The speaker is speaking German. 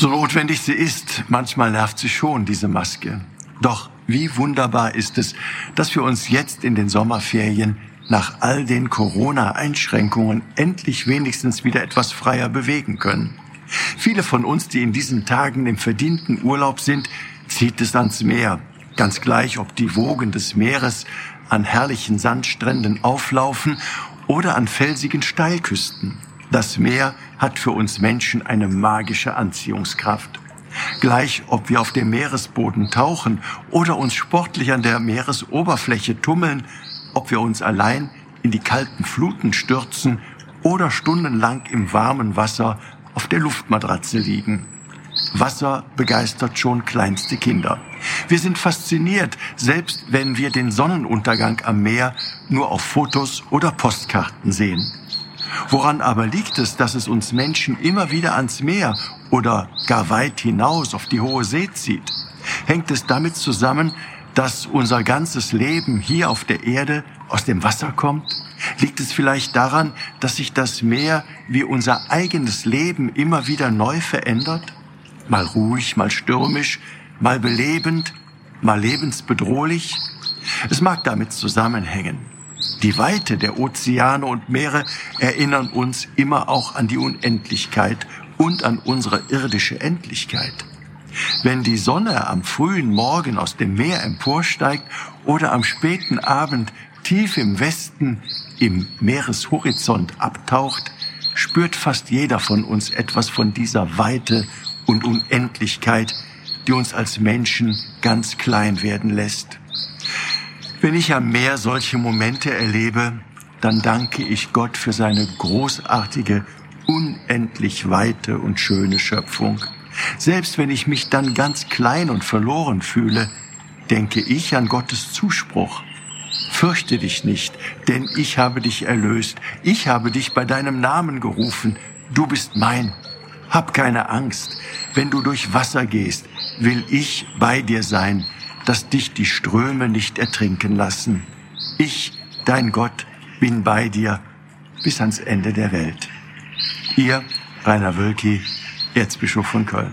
So notwendig sie ist, manchmal nervt sie schon, diese Maske. Doch wie wunderbar ist es, dass wir uns jetzt in den Sommerferien nach all den Corona-Einschränkungen endlich wenigstens wieder etwas freier bewegen können. Viele von uns, die in diesen Tagen im verdienten Urlaub sind, zieht es ans Meer. Ganz gleich, ob die Wogen des Meeres an herrlichen Sandstränden auflaufen oder an felsigen Steilküsten. Das Meer hat für uns Menschen eine magische Anziehungskraft. Gleich ob wir auf dem Meeresboden tauchen oder uns sportlich an der Meeresoberfläche tummeln, ob wir uns allein in die kalten Fluten stürzen oder stundenlang im warmen Wasser auf der Luftmatratze liegen. Wasser begeistert schon kleinste Kinder. Wir sind fasziniert, selbst wenn wir den Sonnenuntergang am Meer nur auf Fotos oder Postkarten sehen. Woran aber liegt es, dass es uns Menschen immer wieder ans Meer oder gar weit hinaus auf die hohe See zieht? Hängt es damit zusammen, dass unser ganzes Leben hier auf der Erde aus dem Wasser kommt? Liegt es vielleicht daran, dass sich das Meer wie unser eigenes Leben immer wieder neu verändert? Mal ruhig, mal stürmisch, mal belebend, mal lebensbedrohlich? Es mag damit zusammenhängen. Die Weite der Ozeane und Meere erinnern uns immer auch an die Unendlichkeit und an unsere irdische Endlichkeit. Wenn die Sonne am frühen Morgen aus dem Meer emporsteigt oder am späten Abend tief im Westen im Meereshorizont abtaucht, spürt fast jeder von uns etwas von dieser Weite und Unendlichkeit, die uns als Menschen ganz klein werden lässt. Wenn ich am Meer solche Momente erlebe, dann danke ich Gott für seine großartige, unendlich weite und schöne Schöpfung. Selbst wenn ich mich dann ganz klein und verloren fühle, denke ich an Gottes Zuspruch. Fürchte dich nicht, denn ich habe dich erlöst. Ich habe dich bei deinem Namen gerufen. Du bist mein. Hab keine Angst. Wenn du durch Wasser gehst, will ich bei dir sein dass dich die Ströme nicht ertrinken lassen. Ich, dein Gott, bin bei dir bis ans Ende der Welt. Ihr, Rainer Wölki, Erzbischof von Köln.